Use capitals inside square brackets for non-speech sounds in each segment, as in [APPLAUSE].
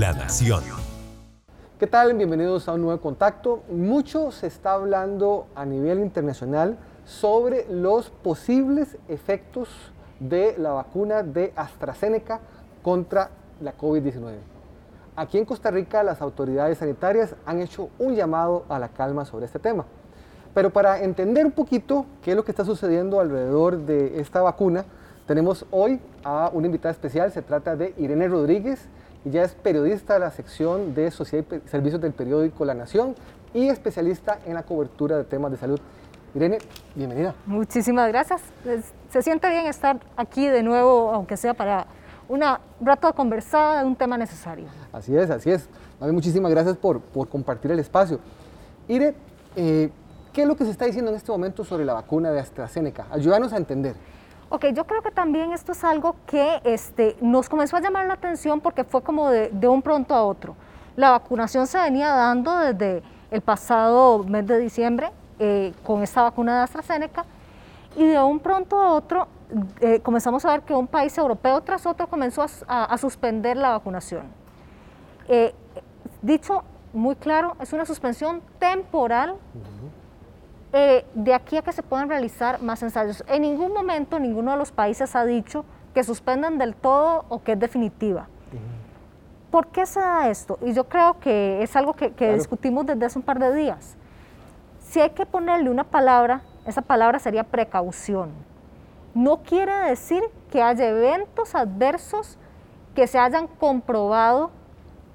La Nación. ¿Qué tal? Bienvenidos a un nuevo contacto. Mucho se está hablando a nivel internacional sobre los posibles efectos de la vacuna de AstraZeneca contra la COVID-19. Aquí en Costa Rica las autoridades sanitarias han hecho un llamado a la calma sobre este tema. Pero para entender un poquito qué es lo que está sucediendo alrededor de esta vacuna, tenemos hoy a una invitada especial, se trata de Irene Rodríguez, ella es periodista de la sección de Sociedad y Servicios del periódico La Nación y especialista en la cobertura de temas de salud. Irene, bienvenida. Muchísimas gracias. Se siente bien estar aquí de nuevo, aunque sea para un rato conversada de un tema necesario. Así es, así es. Muchísimas gracias por, por compartir el espacio. Ire, eh, ¿qué es lo que se está diciendo en este momento sobre la vacuna de AstraZeneca? Ayúdanos a entender. Ok, yo creo que también esto es algo que este, nos comenzó a llamar la atención porque fue como de, un pronto a otro. La vacunación se venía dando desde el pasado mes de diciembre eh, con esta vacuna de AstraZeneca y de un pronto a otro eh, comenzamos a ver que un país europeo tras otro comenzó a, suspender la vacunación. Eh, dicho muy claro, es una suspensión temporal de aquí a que se puedan realizar más ensayos. En ningún momento ninguno de los países ha dicho que suspendan del todo o que es definitiva. ¿Por qué se da esto? Y yo creo que es algo que, discutimos desde hace un par de días. Si hay que ponerle una palabra, esa palabra sería precaución. No quiere decir que haya eventos adversos que se hayan comprobado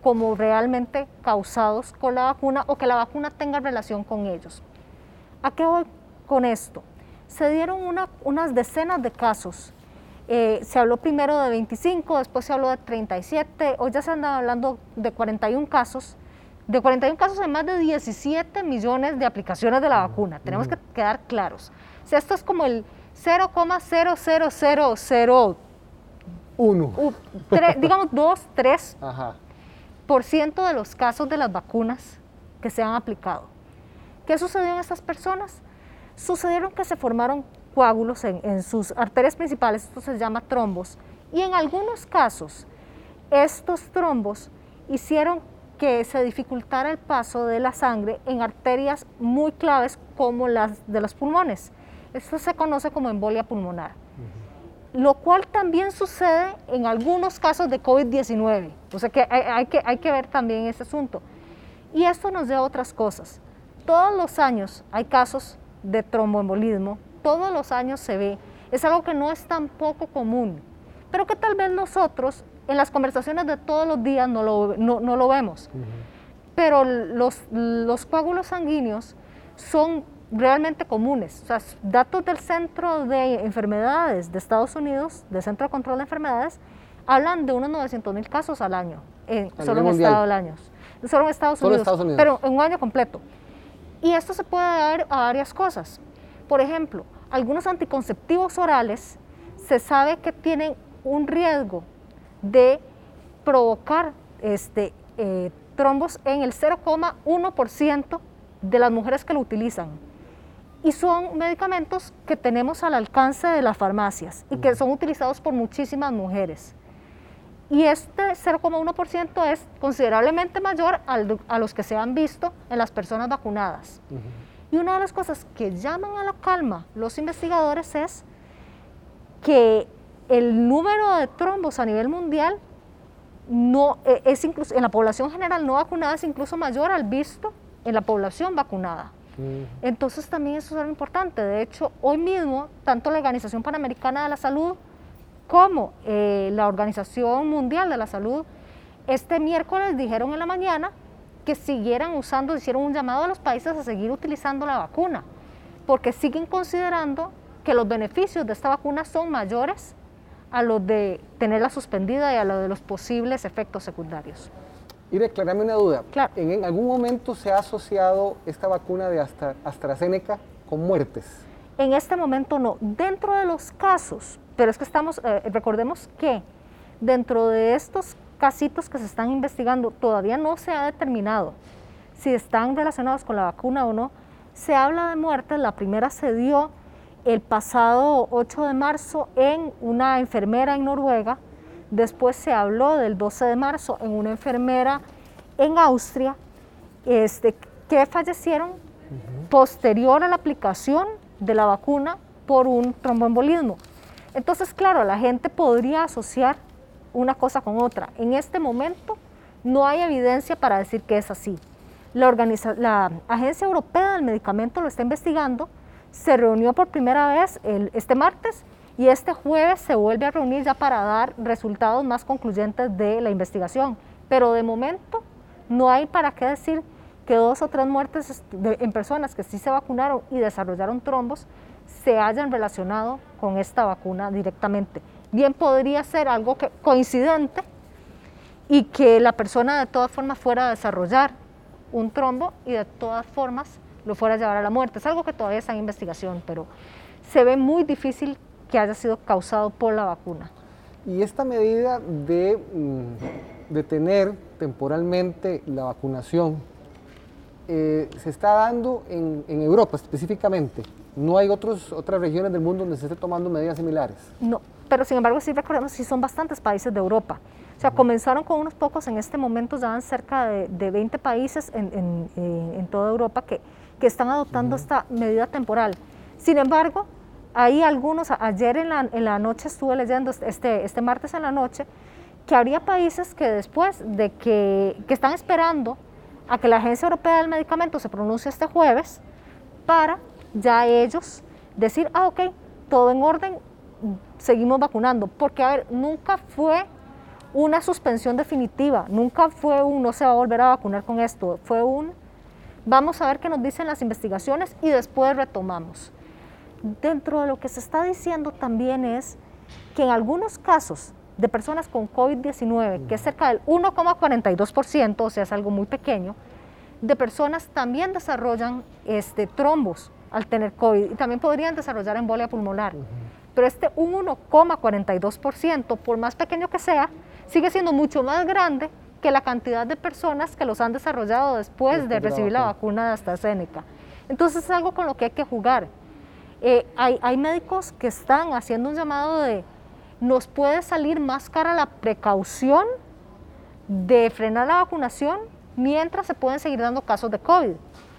como realmente causados con la vacuna o que la vacuna tenga relación con ellos. ¿A qué voy con esto? Se dieron unas decenas de casos. Eh, se habló primero de 25, después se habló de 37, hoy ya se andan hablando de 41 casos de 41 casos hay más de 17 millones de aplicaciones de la vacuna. Tenemos que quedar claros. O sea, esto es como el 0,00001. [LAUGHS] digamos 2, 3 por ciento de los casos de las vacunas que se han aplicado. ¿Qué sucedió en estas personas? Sucedieron que se formaron coágulos en, en sus arterias principales, esto se llama trombos, y en algunos casos estos trombos hicieron que se dificultara el paso de la sangre en arterias muy claves como las de los pulmones. Esto se conoce como embolia pulmonar, lo cual también sucede en algunos casos de COVID-19. O sea que hay, que hay que ver también ese asunto. Y esto nos lleva a otras cosas. Todos los años hay casos de tromboembolismo, todos los años se ve. Es algo que no es tan poco común, pero que tal vez nosotros en las conversaciones de todos los días no lo, no, no lo vemos. Pero los, los coágulos sanguíneos son realmente comunes. O sea, datos del Centro de Enfermedades de Estados Unidos, del Centro de Control de Enfermedades, hablan de unos 900 mil casos al año, solo en Estados Unidos. Solo en Estados Unidos, pero en un año completo. Y esto se puede dar a varias cosas. Por ejemplo, algunos anticonceptivos orales se sabe que tienen un riesgo de provocar este, eh, trombos en el 0,1% de las mujeres que lo utilizan. Y son medicamentos que tenemos al alcance de las farmacias y que son utilizados por muchísimas mujeres. Y este 0,1% es considerablemente mayor a los que se han visto en las personas vacunadas. Y una de las cosas que llaman a la calma los investigadores es que el número de trombos a nivel mundial no, e, es incluso, en la población general no vacunada es incluso mayor al visto en la población vacunada. Entonces también eso es algo importante. De hecho, hoy mismo, tanto la Organización Panamericana de la Salud como eh, la Organización Mundial de la Salud, este miércoles dijeron en la mañana que siguieran usando, hicieron un llamado a los países a seguir utilizando la vacuna, porque siguen considerando que los beneficios de esta vacuna son mayores a lo de tenerla suspendida y a lo de los posibles efectos secundarios. Y declarame una duda. ¿En, algún momento se ha asociado esta vacuna de AstraZeneca con muertes? En este momento no. Dentro de los casos, pero es que estamos, eh, recordemos que dentro de estos casitos que se están investigando, todavía no se ha determinado si están relacionados con la vacuna o no. Se habla de muertes, la primera se dio el pasado 8 de marzo en una enfermera en Noruega, Después se habló del 12 de marzo en una enfermera en Austria este, que fallecieron posterior a la aplicación de la vacuna por un tromboembolismo. Entonces, claro, la gente podría asociar una cosa con otra. En este momento no hay evidencia para decir que es así. La, la Agencia Europea del Medicamento lo está investigando, se reunió por primera vez este martes y este jueves se vuelve a reunir ya para dar resultados más concluyentes de la investigación. Pero de momento no hay para qué decir que dos o tres muertes en personas que sí se vacunaron y desarrollaron trombos se hayan relacionado con esta vacuna directamente. Bien podría ser algo que, coincidente y que la persona de todas formas fuera a desarrollar un trombo y de todas formas lo fuera a llevar a la muerte. Es algo que todavía está en investigación, pero se ve muy difícil que haya sido causado por la vacuna. Y esta medida de mm, detener temporalmente la vacunación eh, se está dando en, Europa específicamente. No hay otros, otras regiones del mundo donde se esté tomando medidas similares. No, pero sin embargo sí recordemos que sí son bastantes países de Europa. O sea, comenzaron con unos pocos, en este momento ya van cerca de, de 20 países en, en, toda Europa que, que están adoptando esta medida temporal. Sin embargo, hay algunos, ayer en la, en la noche estuve leyendo, este, este martes en la noche, que habría países que después de que, que están esperando a que la Agencia Europea del Medicamento se pronuncie este jueves para ya ellos decir, ah, ok, todo en orden, seguimos vacunando. Porque, a ver, nunca fue una suspensión definitiva, nunca fue un no se va a volver a vacunar con esto, fue un vamos a ver qué nos dicen las investigaciones y después retomamos. Dentro de lo que se está diciendo también es que en algunos casos de personas con COVID-19, que es cerca del 1,42%, o sea, es algo muy pequeño, de personas también desarrollan este, trombos al tener COVID y también podrían desarrollar embolia pulmonar. Pero este 1,42%, por más pequeño que sea, sigue siendo mucho más grande que la cantidad de personas que los han desarrollado después de recibir la vacuna de AstraZeneca. Entonces es algo con lo que hay que jugar. Eh, hay, hay médicos que están haciendo un llamado de nos puede salir más cara la precaución de frenar la vacunación mientras se pueden seguir dando casos de COVID.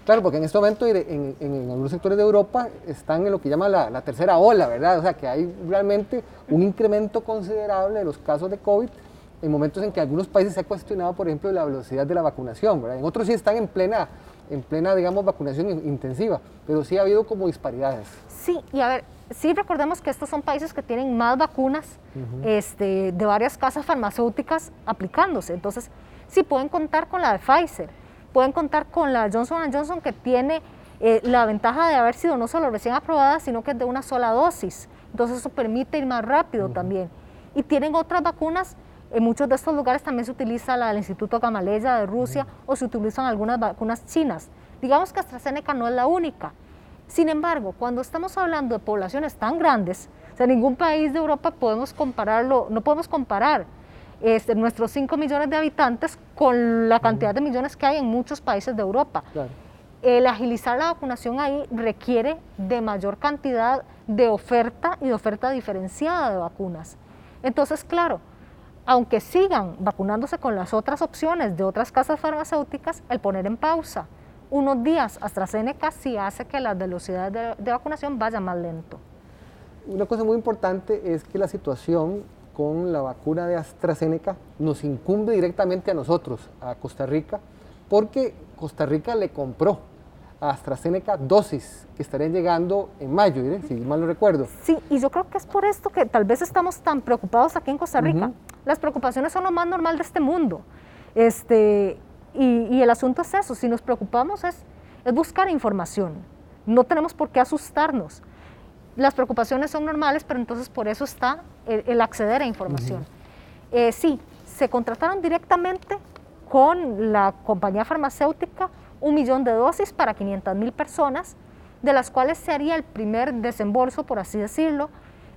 Claro, porque en este momento en, algunos sectores de Europa están en lo que llama la, tercera ola, ¿verdad? O sea, que hay realmente un incremento considerable de los casos de COVID en momentos en que algunos países se ha cuestionado, por ejemplo, la velocidad de la vacunación, ¿verdad? En otros sí están en plena, en plena digamos, vacunación intensiva, pero sí ha habido como disparidades. Sí, y a ver, sí recordemos que estos son países que tienen más vacunas este, de varias casas farmacéuticas aplicándose. Entonces, sí pueden contar con la de Pfizer, pueden contar con la Johnson Johnson que tiene eh, la ventaja de haber sido no solo recién aprobada, sino que es de una sola dosis. Entonces eso permite ir más rápido también. Y tienen otras vacunas, en muchos de estos lugares también se utiliza la del Instituto Gamaleya de Rusia o se utilizan algunas vacunas chinas. Digamos que AstraZeneca no es la única. Sin embargo, cuando estamos hablando de poblaciones tan grandes, o sea, ningún país de Europa podemos compararlo, no podemos comparar este, nuestros 5 millones de habitantes con la cantidad de millones que hay en muchos países de Europa. El agilizar la vacunación ahí requiere de mayor cantidad de oferta y de oferta diferenciada de vacunas. Entonces, claro, aunque sigan vacunándose con las otras opciones de otras casas farmacéuticas, el poner en pausa unos días AstraZeneca sí hace que la velocidad de, vacunación vaya más lento. Una cosa muy importante es que la situación con la vacuna de AstraZeneca nos incumbe directamente a nosotros, a Costa Rica, porque Costa Rica le compró a AstraZeneca dosis que estarían llegando en mayo, si mal no recuerdo. Sí, y yo creo que es por esto que tal vez estamos tan preocupados aquí en Costa Rica. Las preocupaciones son lo más normal de este mundo. Este, y, el asunto es eso, si nos preocupamos es, es buscar información, no tenemos por qué asustarnos. Las preocupaciones son normales, pero entonces por eso está el, acceder a información. Eh, sí, se contrataron directamente con la compañía farmacéutica un millón de dosis para 500 mil personas, de las cuales se haría el primer desembolso, por así decirlo,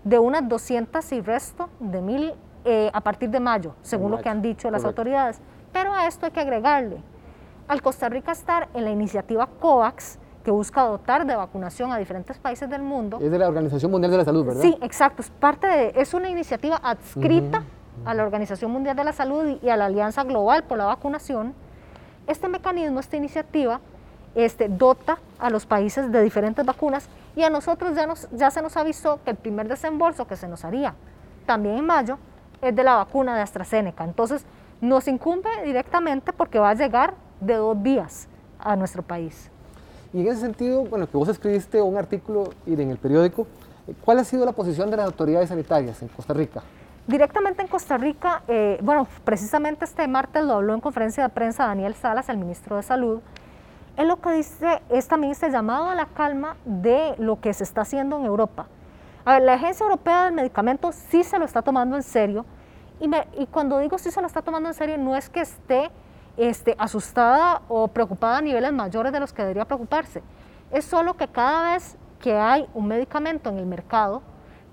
de unas 200 y resto de mil eh, a partir de mayo, según lo que han dicho las autoridades. Pero a esto hay que agregarle, al Costa Rica estar en la iniciativa COVAX, que busca dotar de vacunación a diferentes países del mundo. Es de la Organización Mundial de la Salud, ¿verdad? Sí, exacto. Es parte de, es una iniciativa adscrita a la Organización Mundial de la Salud y a la Alianza Global por la Vacunación, este mecanismo, esta iniciativa, este, dota a los países de diferentes vacunas y a nosotros ya, nos, ya se nos avisó que el primer desembolso que se nos haría también en mayo es de la vacuna de AstraZeneca. Entonces, nos incumbe directamente porque va a llegar de dos días a nuestro país. Y en ese sentido, bueno, que vos escribiste un artículo en el periódico, ¿cuál ha sido la posición de las autoridades sanitarias en Costa Rica? Directamente en Costa Rica, eh, bueno, precisamente este martes lo habló en conferencia de prensa Daniel Salas, el ministro de Salud. Él lo que dice es también este llamado a la calma de lo que se está haciendo en Europa. A ver, la Agencia Europea del Medicamento sí se lo está tomando en serio. Y, y cuando digo sí se lo está tomando en serio, no es que esté este, asustada o preocupada a niveles mayores de los que debería preocuparse. Es solo que cada vez que hay un medicamento en el mercado,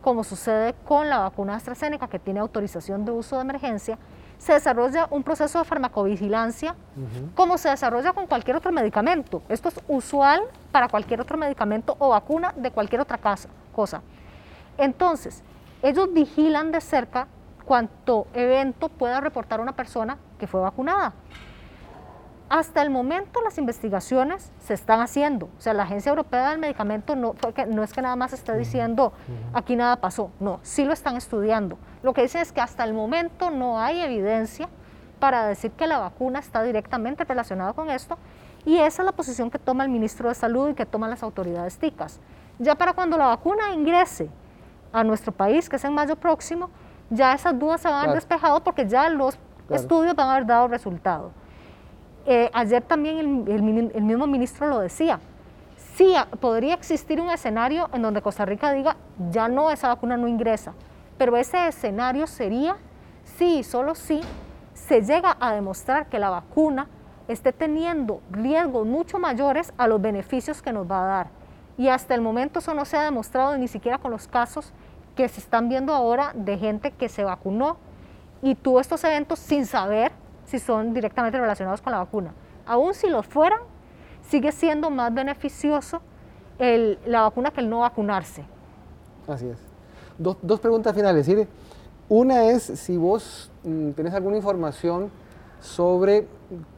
como sucede con la vacuna AstraZeneca que tiene autorización de uso de emergencia, se desarrolla un proceso de farmacovigilancia como se desarrolla con cualquier otro medicamento. Esto es usual para cualquier otro medicamento o vacuna de cualquier otra cosa. Entonces, ellos vigilan de cerca cuánto evento pueda reportar una persona que fue vacunada. Hasta el momento las investigaciones se están haciendo. O sea, la Agencia Europea del Medicamento no, no es que nada más esté diciendo aquí nada pasó. No, sí lo están estudiando. Lo que dicen es que hasta el momento no hay evidencia para decir que la vacuna está directamente relacionada con esto. Y esa es la posición que toma el ministro de Salud y que toman las autoridades TICAS. Ya para cuando la vacuna ingrese a nuestro país, que es en mayo próximo, ya esas dudas se van a despejado porque ya los estudios van a haber dado resultado. Eh, ayer también el, mismo ministro lo decía. Sí, podría existir un escenario en donde Costa Rica diga, ya no, esa vacuna no ingresa. Pero ese escenario sería si, solo si, se llega a demostrar que la vacuna esté teniendo riesgos mucho mayores a los beneficios que nos va a dar. Y hasta el momento eso no se ha demostrado ni siquiera con los casos que se están viendo ahora de gente que se vacunó y tuvo estos eventos sin saber si son directamente relacionados con la vacuna. Aún si lo fueran, sigue siendo más beneficioso la vacuna que el no vacunarse. Así es. Dos, preguntas finales, Ire. Una es si vos mm, tenés alguna información sobre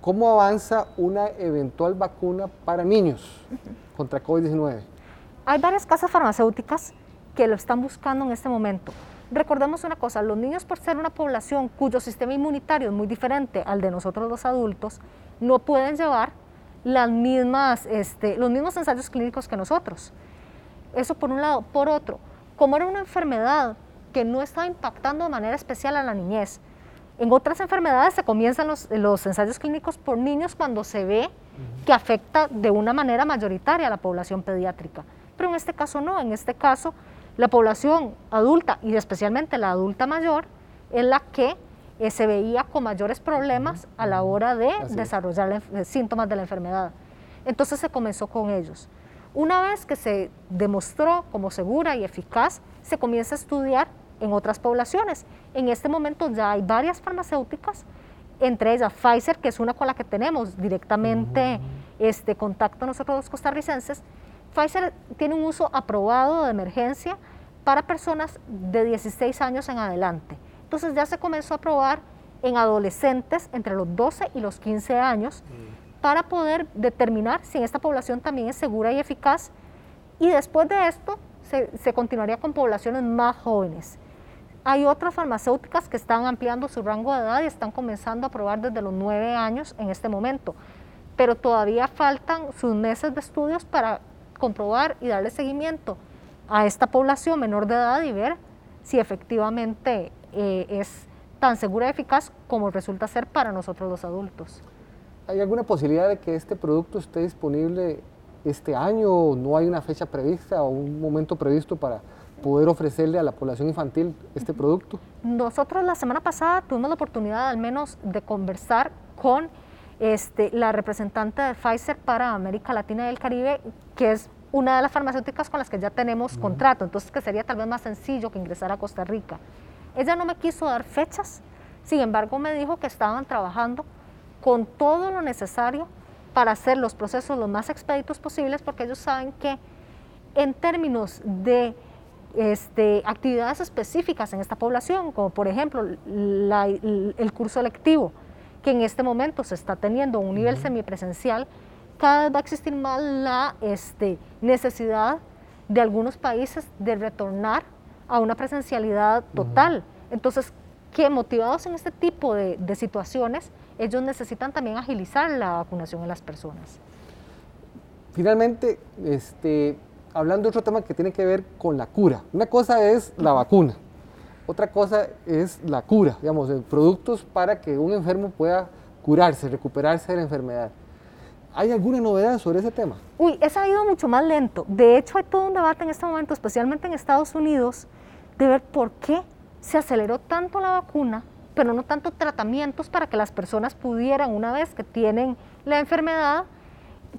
cómo avanza una eventual vacuna para niños contra COVID-19. Hay varias casas farmacéuticas que lo están buscando en este momento. Recordemos una cosa, los niños por ser una población cuyo sistema inmunitario es muy diferente al de nosotros los adultos, no pueden llevar las mismas, este, los mismos ensayos clínicos que nosotros. Eso por un lado. Por otro, como era una enfermedad que no está impactando de manera especial a la niñez, en otras enfermedades se comienzan los, los ensayos clínicos por niños cuando se ve que afecta de una manera mayoritaria a la población pediátrica. Pero en este caso no, en este caso la población adulta y especialmente la adulta mayor es la que eh, se veía con mayores problemas a la hora de desarrollar eh, síntomas de la enfermedad. Entonces se comenzó con ellos. Una vez que se demostró como segura y eficaz, se comienza a estudiar en otras poblaciones. En este momento ya hay varias farmacéuticas, entre ellas Pfizer, que es una con la que tenemos directamente este contacto nosotros los costarricenses, Pfizer tiene un uso aprobado de emergencia para personas de 16 años en adelante. Entonces ya se comenzó a probar en adolescentes entre los 12 y los 15 años mm. para poder determinar si en esta población también es segura y eficaz. Y después de esto se, se continuaría con poblaciones más jóvenes. Hay otras farmacéuticas que están ampliando su rango de edad y están comenzando a probar desde los 9 años en este momento, pero todavía faltan sus meses de estudios para comprobar y darle seguimiento a esta población menor de edad y ver si efectivamente eh, es tan segura y eficaz como resulta ser para nosotros los adultos. ¿Hay alguna posibilidad de que este producto esté disponible este año? ¿No hay una fecha prevista o un momento previsto para poder ofrecerle a la población infantil este producto? Nosotros la semana pasada tuvimos la oportunidad al menos de conversar con este, la representante de Pfizer para América Latina y el Caribe, que es una de las farmacéuticas con las que ya tenemos contrato, entonces que sería tal vez más sencillo que ingresar a Costa Rica. Ella no me quiso dar fechas, sin embargo me dijo que estaban trabajando con todo lo necesario para hacer los procesos lo más expeditos posibles porque ellos saben que en términos de este, actividades específicas en esta población, como por ejemplo el, curso lectivo, que en este momento se está teniendo un nivel semipresencial, cada vez va a existir más la este, necesidad de algunos países de retornar a una presencialidad total. Entonces, que motivados en este tipo de, de situaciones, ellos necesitan también agilizar la vacunación en las personas. Finalmente, este, hablando de otro tema que tiene que ver con la cura. Una cosa es la vacuna, otra cosa es la cura, digamos, productos para que un enfermo pueda curarse, recuperarse de la enfermedad. ¿Hay alguna novedad sobre ese tema? Uy, ese ha ido mucho más lento. De hecho, hay todo un debate en este momento, especialmente en Estados Unidos, de ver por qué se aceleró tanto la vacuna, pero no tanto tratamientos para que las personas pudieran, una vez que tienen la enfermedad,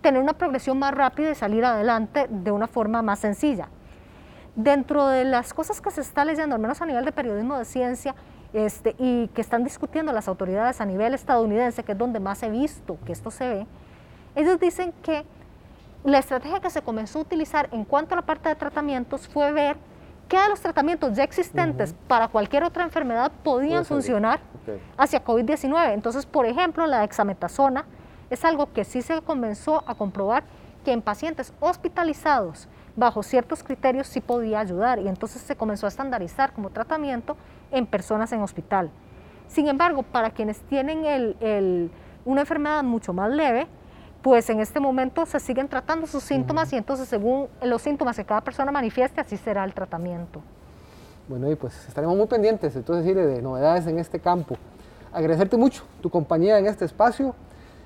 tener una progresión más rápida y salir adelante de una forma más sencilla. Dentro de las cosas que se está leyendo, al menos a nivel de periodismo de ciencia, este, y que están discutiendo las autoridades a nivel estadounidense, que es donde más he visto que esto se ve, ellos dicen que la estrategia que se comenzó a utilizar en cuanto a la parte de tratamientos fue ver qué de los tratamientos ya existentes para cualquier otra enfermedad podían funcionar hacia COVID-19. Entonces, por ejemplo, la dexametasona, es algo que sí se comenzó a comprobar que en pacientes hospitalizados bajo ciertos criterios sí podía ayudar y entonces se comenzó a estandarizar como tratamiento en personas en hospital. Sin embargo, para quienes tienen una enfermedad mucho más leve, pues en este momento se siguen tratando sus síntomas y entonces según los síntomas que cada persona manifieste, así será el tratamiento. Bueno, y pues estaremos muy pendientes, entonces, de novedades en este campo. Agradecerte mucho tu compañía en este espacio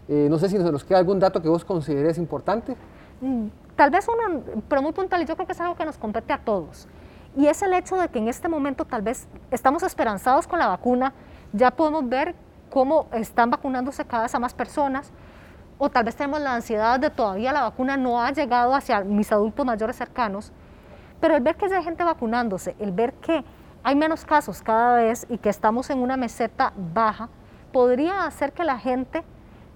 eh, no sé si nos queda algún dato que vos consideres importante. Mm, tal vez uno, pero muy puntual, y yo creo que es algo que nos compete a todos. Y es el hecho de que en este momento tal vez estamos esperanzados con la vacuna, ya podemos ver cómo están vacunándose cada vez a más personas, o tal vez tenemos la ansiedad de todavía la vacuna no ha llegado hacia mis adultos mayores cercanos, pero el ver que hay gente vacunándose, el ver que hay menos casos cada vez y que estamos en una meseta baja, podría hacer que la gente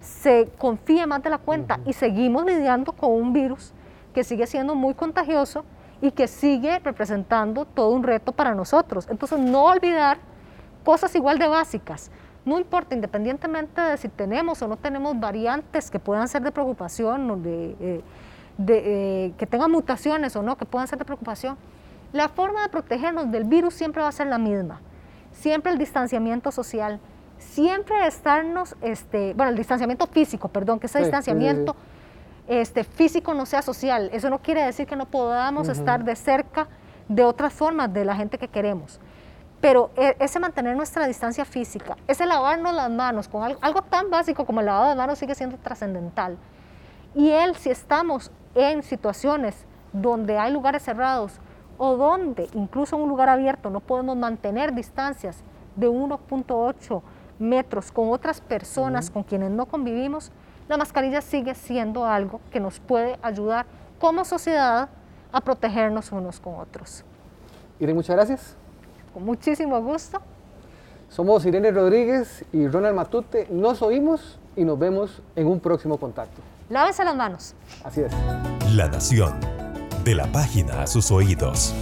se confía más de la cuenta y seguimos lidiando con un virus que sigue siendo muy contagioso y que sigue representando todo un reto para nosotros. Entonces, no olvidar cosas igual de básicas. No importa, independientemente de si tenemos o no tenemos variantes que puedan ser de preocupación, o de, eh, eh, que tengan mutaciones o no, que puedan ser de preocupación, la forma de protegernos del virus siempre va a ser la misma. Siempre el distanciamiento social, siempre estarnos, este, bueno, el distanciamiento físico, perdón, que ese distanciamiento Este, físico no sea social. Eso no quiere decir que no podamos estar de cerca de otras formas de la gente que queremos. Pero e, ese mantener nuestra distancia física, ese lavarnos las manos con algo, algo tan básico como el lavado de manos sigue siendo trascendental. Y él, si estamos en situaciones donde hay lugares cerrados o donde incluso en un lugar abierto no podemos mantener distancias de 1.8 metros con otras personas con quienes no convivimos, la mascarilla sigue siendo algo que nos puede ayudar como sociedad a protegernos unos con otros. Irene, muchas gracias. Con muchísimo gusto. Somos Irene Rodríguez y Ronald Matute. Nos oímos y nos vemos en un próximo contacto. Lávese las manos. Así es. La Nación. De la página a sus oídos.